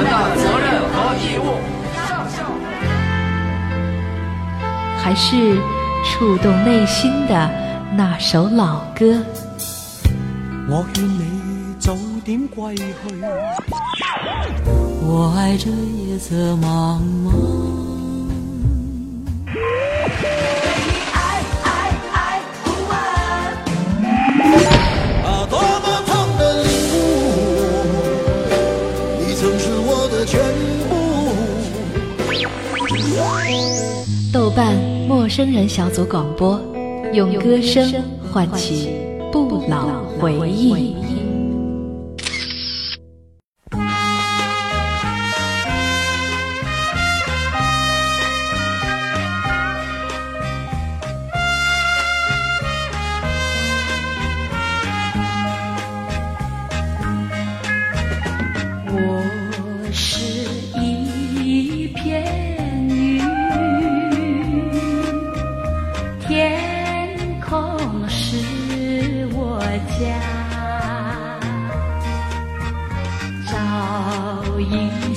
们的责任和义务。还是触动内心的那首老歌。我劝你早点归去，我爱这夜色茫茫。生人小组广播，用歌声唤起。不老回忆。you.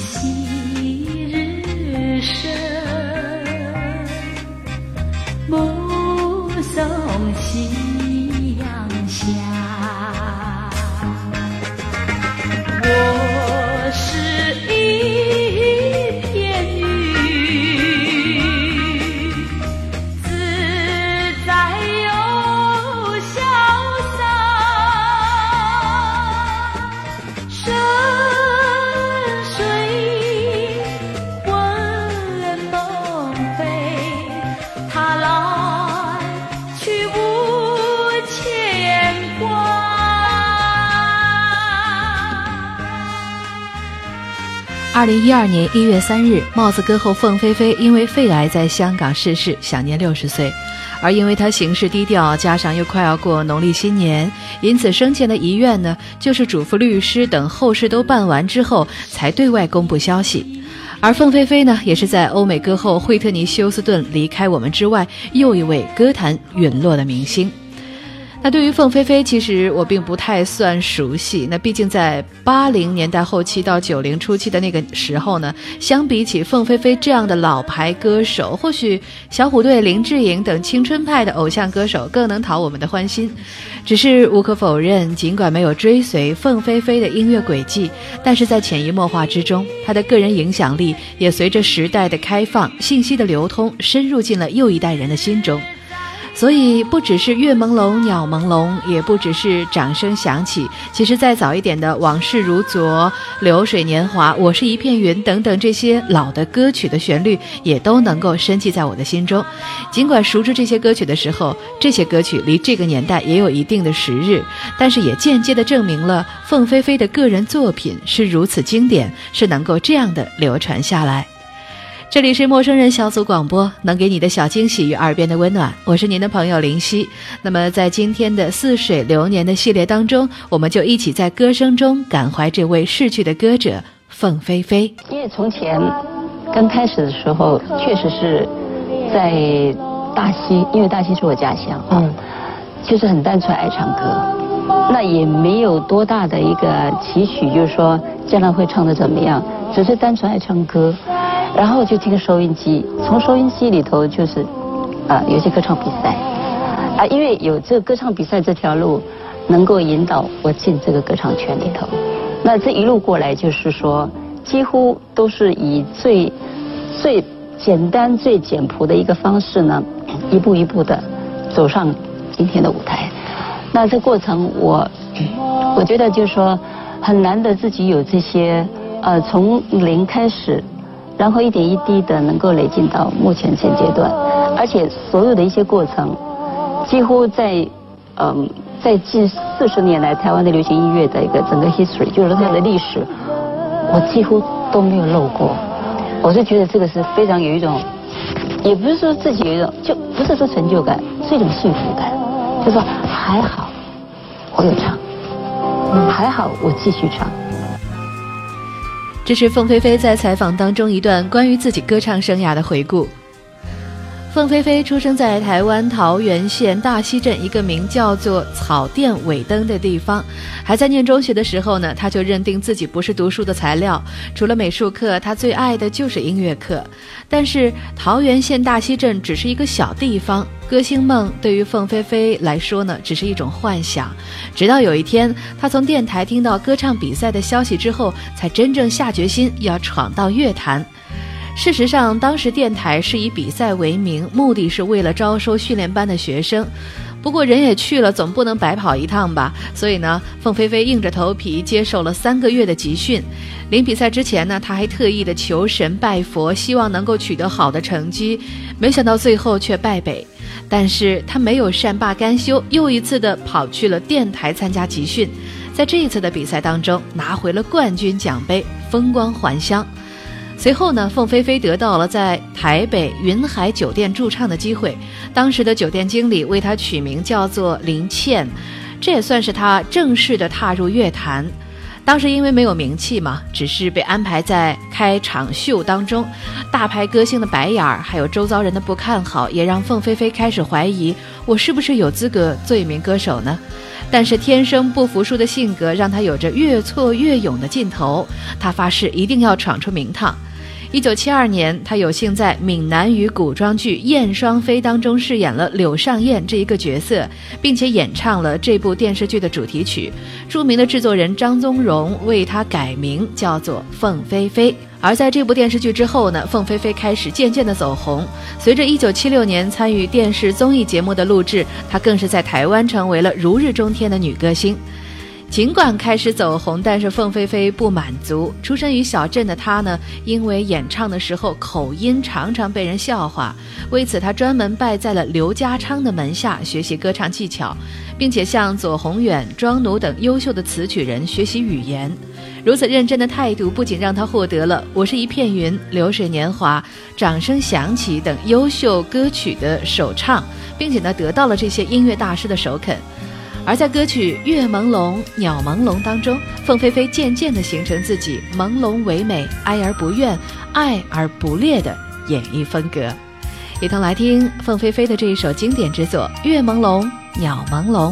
二零一二年一月三日，帽子歌后凤飞飞因为肺癌在香港逝世，享年六十岁。而因为她行事低调，加上又快要过农历新年，因此生前的遗愿呢，就是嘱咐律师等后事都办完之后才对外公布消息。而凤飞飞呢，也是在欧美歌后惠特尼休斯顿离开我们之外，又一位歌坛陨落的明星。那对于凤飞飞，其实我并不太算熟悉。那毕竟在八零年代后期到九零初期的那个时候呢，相比起凤飞飞这样的老牌歌手，或许小虎队、林志颖等青春派的偶像歌手更能讨我们的欢心。只是无可否认，尽管没有追随凤飞飞的音乐轨迹，但是在潜移默化之中，她的个人影响力也随着时代的开放、信息的流通，深入进了又一代人的心中。所以，不只是月朦胧、鸟朦胧，也不只是掌声响起。其实，再早一点的《往事如昨》《流水年华》《我是一片云》等等这些老的歌曲的旋律，也都能够深记在我的心中。尽管熟知这些歌曲的时候，这些歌曲离这个年代也有一定的时日，但是也间接的证明了凤飞飞的个人作品是如此经典，是能够这样的流传下来。这里是陌生人小组广播，能给你的小惊喜与耳边的温暖。我是您的朋友林夕。那么，在今天的似水流年的系列当中，我们就一起在歌声中感怀这位逝去的歌者凤飞飞。因为从前刚开始的时候，确实是在大溪，因为大溪是我家乡嗯，就是很单纯爱唱歌，那也没有多大的一个期许，就是说将来会唱的怎么样，只是单纯爱唱歌。然后就听收音机，从收音机里头就是，啊，有些歌唱比赛，啊，因为有这个歌唱比赛这条路，能够引导我进这个歌唱圈里头。那这一路过来，就是说，几乎都是以最最简单、最简朴的一个方式呢，一步一步的走上今天的舞台。那这过程，我我觉得就是说，很难得自己有这些，呃，从零开始。然后一点一滴的能够累进到目前现阶段，而且所有的一些过程，几乎在嗯在近四十年来台湾的流行音乐的一个整个 history，就是它的历史，我几乎都没有漏过。我就觉得这个是非常有一种，也不是说自己有一种，就不是说成就感，是一种幸福感。就说还好，我有唱，还好我继续唱。这是凤飞飞在采访当中一段关于自己歌唱生涯的回顾。凤飞飞出生在台湾桃园县大溪镇一个名叫做草甸尾灯的地方。还在念中学的时候呢，他就认定自己不是读书的材料。除了美术课，他最爱的就是音乐课。但是桃园县大溪镇只是一个小地方，歌星梦对于凤飞飞来说呢，只是一种幻想。直到有一天，他从电台听到歌唱比赛的消息之后，才真正下决心要闯到乐坛。事实上，当时电台是以比赛为名，目的是为了招收训练班的学生。不过人也去了，总不能白跑一趟吧？所以呢，凤飞飞硬着头皮接受了三个月的集训。临比赛之前呢，他还特意的求神拜佛，希望能够取得好的成绩。没想到最后却败北，但是他没有善罢甘休，又一次的跑去了电台参加集训。在这一次的比赛当中，拿回了冠军奖杯，风光还乡。随后呢，凤飞飞得到了在台北云海酒店驻唱的机会。当时的酒店经理为她取名叫做林倩，这也算是她正式的踏入乐坛。当时因为没有名气嘛，只是被安排在开场秀当中，大牌歌星的白眼儿，还有周遭人的不看好，也让凤飞飞开始怀疑我是不是有资格做一名歌手呢？但是天生不服输的性格让他有着越挫越勇的劲头，他发誓一定要闯出名堂。一九七二年，他有幸在闽南语古装剧《燕双飞》当中饰演了柳上燕这一个角色，并且演唱了这部电视剧的主题曲。著名的制作人张宗荣为他改名叫做凤飞飞。而在这部电视剧之后呢，凤飞飞开始渐渐的走红。随着一九七六年参与电视综艺节目的录制，她更是在台湾成为了如日中天的女歌星。尽管开始走红，但是凤飞飞不满足。出生于小镇的她呢，因为演唱的时候口音常常被人笑话，为此她专门拜在了刘家昌的门下学习歌唱技巧，并且向左宏远、庄奴等优秀的词曲人学习语言。如此认真的态度，不仅让她获得了《我是一片云》《流水年华》《掌声响起》等优秀歌曲的首唱，并且呢，得到了这些音乐大师的首肯。而在歌曲《月朦胧鸟朦胧》当中，凤飞飞渐渐地形成自己朦胧唯美、哀而不怨、爱而不烈的演绎风格。一同来听凤飞飞的这一首经典之作《月朦胧鸟朦胧》。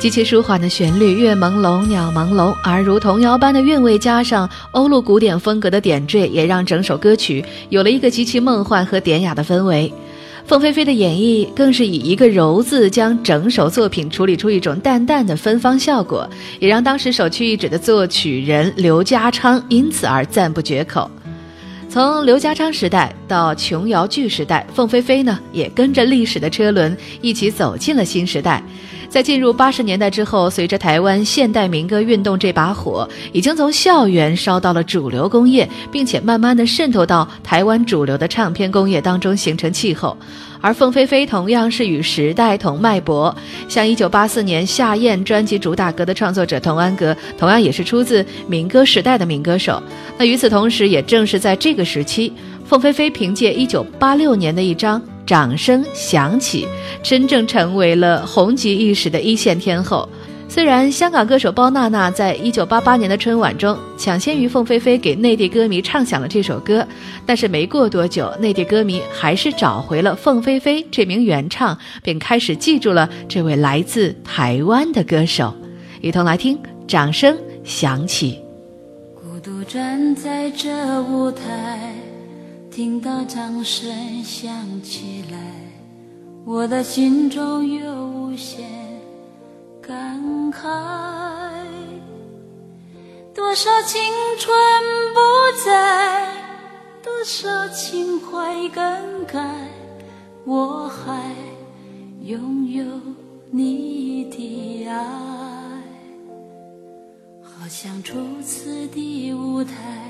极其舒缓的旋律，月朦胧，鸟朦胧，而如童谣般的韵味，加上欧陆古典风格的点缀，也让整首歌曲有了一个极其梦幻和典雅的氛围。凤飞飞的演绎更是以一个“柔”字，将整首作品处理出一种淡淡的芬芳效果，也让当时首屈一指的作曲人刘家昌因此而赞不绝口。从刘家昌时代到琼瑶剧时代，凤飞飞呢也跟着历史的车轮一起走进了新时代。在进入八十年代之后，随着台湾现代民歌运动这把火已经从校园烧到了主流工业，并且慢慢的渗透到台湾主流的唱片工业当中，形成气候。而凤飞飞同样是与时代同脉搏，像一九八四年夏燕专辑主打歌的创作者童安格，同样也是出自民歌时代的民歌手。那与此同时，也正是在这个时期，凤飞飞凭借一九八六年的一张《掌声响起》，真正成为了红极一时的一线天后。虽然香港歌手包娜娜在一九八八年的春晚中抢先于凤飞飞给内地歌迷唱响了这首歌，但是没过多久，内地歌迷还是找回了凤飞飞这名原唱，并开始记住了这位来自台湾的歌手。一同来听，掌声响起。孤独站在这舞台，听到掌声响起来，我的心中有无限。感慨，多少青春不在，多少情怀更改，我还拥有你的爱。好像初次的舞台，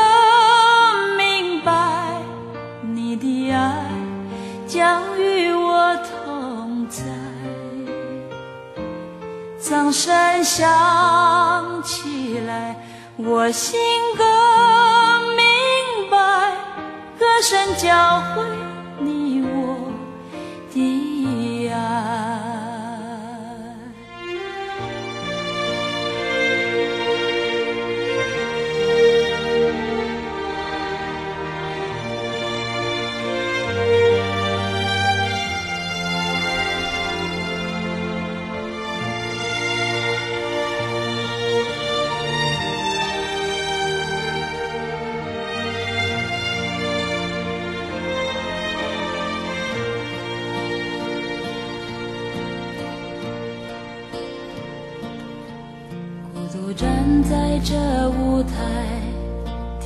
将与我同在。掌声响起来，我心更明白，歌声交汇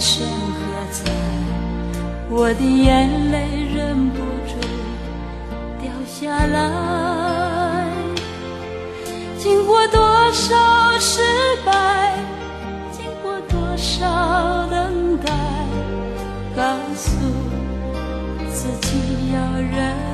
声喝彩，我的眼泪忍不住掉下来。经过多少失败，经过多少等待，告诉自己要忍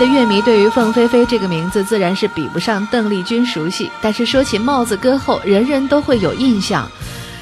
的乐迷对于凤飞飞这个名字自然是比不上邓丽君熟悉，但是说起帽子歌后，人人都会有印象。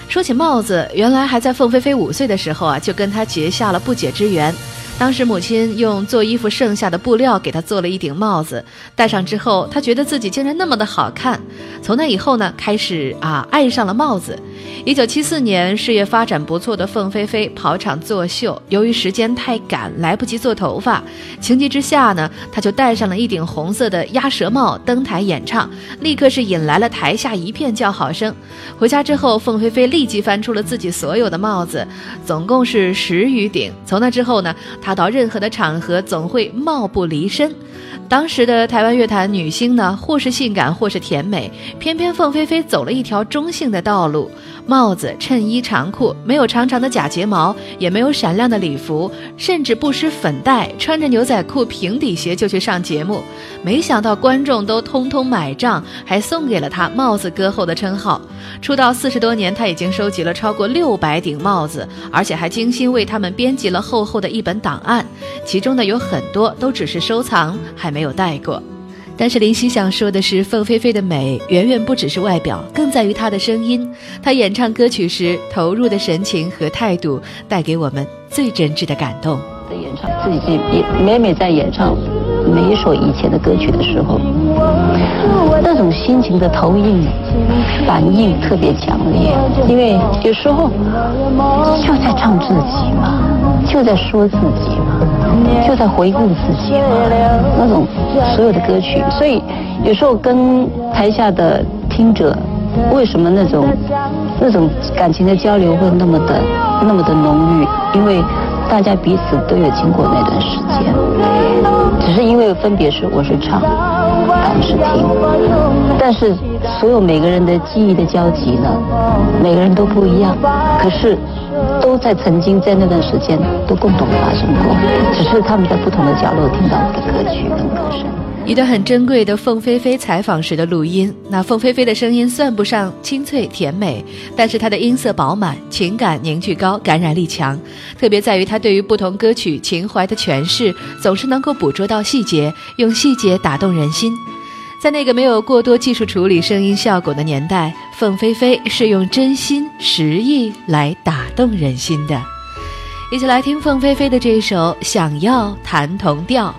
说起帽子，原来还在凤飞飞五岁的时候啊，就跟她结下了不解之缘。当时母亲用做衣服剩下的布料给她做了一顶帽子，戴上之后，她觉得自己竟然那么的好看。从那以后呢，开始啊爱上了帽子。一九七四年，事业发展不错的凤飞飞跑场作秀，由于时间太赶，来不及做头发，情急之下呢，她就戴上了一顶红色的鸭舌帽登台演唱，立刻是引来了台下一片叫好声。回家之后，凤飞飞立即翻出了自己所有的帽子，总共是十余顶。从那之后呢，她到任何的场合总会帽不离身。当时的台湾乐坛女星呢，或是性感，或是甜美，偏偏凤飞飞走了一条中性的道路。帽子、衬衣、长裤，没有长长的假睫毛，也没有闪亮的礼服，甚至不施粉黛，穿着牛仔裤、平底鞋就去上节目。没想到观众都通通买账，还送给了他“帽子歌后”的称号。出道四十多年，他已经收集了超过六百顶帽子，而且还精心为他们编辑了厚厚的一本档案，其中呢有很多都只是收藏，还没有戴过。但是林夕想说的是，凤飞飞的美远远不只是外表，更在于她的声音。她演唱歌曲时投入的神情和态度，带给我们最真挚的感动。在演唱自己也每每在演唱每一首以前的歌曲的时候，那种心情的投影反应特别强烈，因为有时候就在唱自己嘛，就在说自己嘛。就在回顾自己，那种所有的歌曲，所以有时候跟台下的听者，为什么那种那种感情的交流会那么的那么的浓郁？因为大家彼此都有经过那段时间，只是因为分别是我是唱，他们是听，但是所有每个人的记忆的交集呢，每个人都不一样，可是。都在曾经在那段时间都共同发生过，只是他们在不同的角落听到我的歌曲跟歌声。一段很珍贵的凤飞飞采访时的录音。那凤飞飞的声音算不上清脆甜美，但是她的音色饱满，情感凝聚高，感染力强。特别在于她对于不同歌曲情怀的诠释，总是能够捕捉到细节，用细节打动人心。在那个没有过多技术处理声音效果的年代，凤飞飞是用真心实意来打动人心的。一起来听凤飞飞的这一首《想要弹同调》。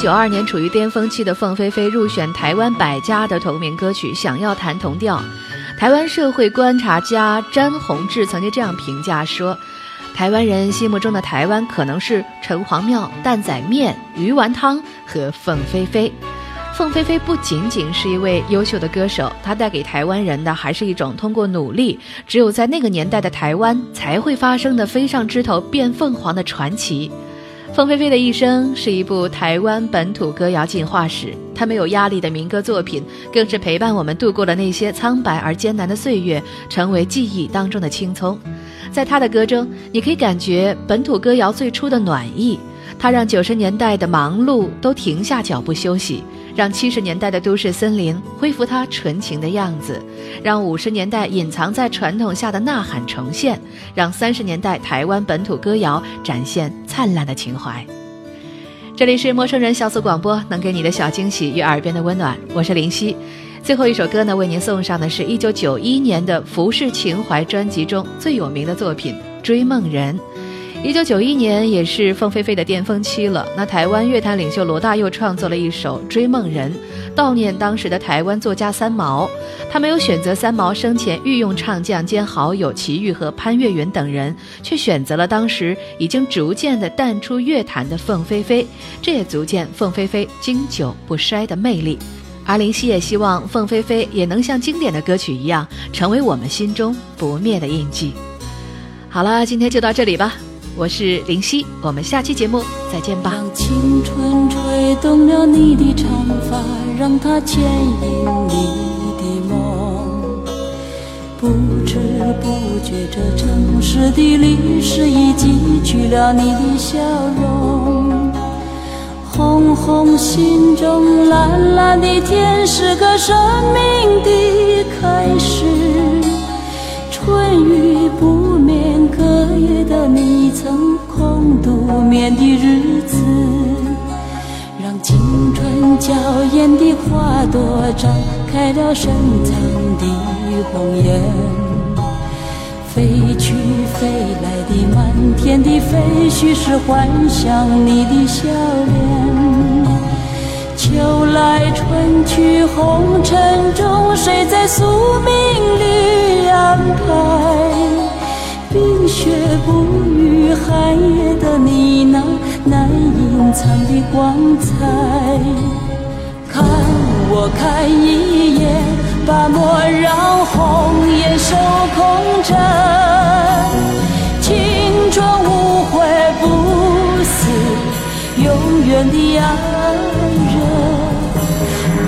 九二年处于巅峰期的凤飞飞入选台湾百家的同名歌曲《想要弹同调》。台湾社会观察家詹宏志曾经这样评价说：“台湾人心目中的台湾可能是城隍庙、担仔面、鱼丸汤和凤飞飞。”凤飞飞不仅仅是一位优秀的歌手，她带给台湾人的还是一种通过努力，只有在那个年代的台湾才会发生的飞上枝头变凤凰的传奇。凤飞飞的一生是一部台湾本土歌谣进化史，她没有压力的民歌作品，更是陪伴我们度过了那些苍白而艰难的岁月，成为记忆当中的青葱。在她的歌中，你可以感觉本土歌谣最初的暖意，它让九十年代的忙碌都停下脚步休息。让七十年代的都市森林恢复它纯情的样子，让五十年代隐藏在传统下的呐喊重现，让三十年代台湾本土歌谣展现灿烂的情怀。这里是陌生人小组广播，能给你的小惊喜与耳边的温暖，我是林夕。最后一首歌呢，为您送上的是一九九一年的《浮世情怀》专辑中最有名的作品《追梦人》。一九九一年也是凤飞飞的巅峰期了。那台湾乐坛领袖罗大佑创作了一首《追梦人》，悼念当时的台湾作家三毛。他没有选择三毛生前御用唱将兼好友齐豫和潘越云等人，却选择了当时已经逐渐的淡出乐坛的凤飞飞。这也足见凤飞飞经久不衰的魅力。而林夕也希望凤飞飞也能像经典的歌曲一样，成为我们心中不灭的印记。好了，今天就到这里吧。我是林夕，我们下期节目再见吧。让青春吹动了你的长发，让它牵引你的梦。不知不觉，这城市的历史已记取了你的笑容。红红心中，蓝蓝的天，是个生命的开始。春雨不昨，夜的你曾空独眠的日子，让青春娇艳的花朵张开了深藏的红颜。飞去飞来的满天的飞絮，是幻想你的笑脸。秋来春去红尘中，谁在宿命里安排？冰雪不语，寒夜的你那难隐藏的光彩。看我看一眼，把莫让红颜守空枕。青春无悔不死，永远的爱人。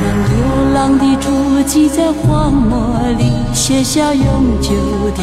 让流。浪的足迹在荒漠里写下永久的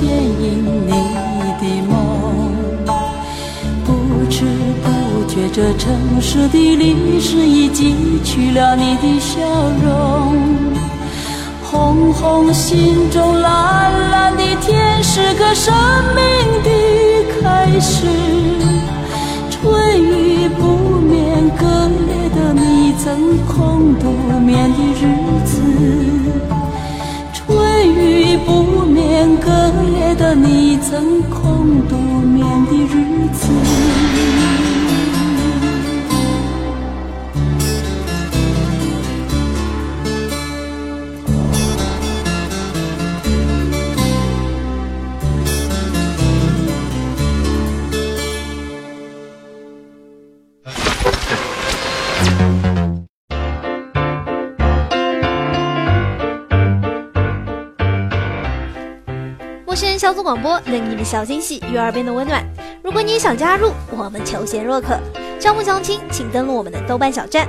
牵引你的梦，不知不觉，这城市的历史已记取了你的笑容。红红心中，蓝蓝的天，是个生命的开始。春雨不眠，隔夜的你曾空独眠的日子。隔夜的你曾空独我是小组广播，能给你的小惊喜与耳边的温暖。如果你想加入，我们求贤若渴。招募相亲，请登录我们的豆瓣小站。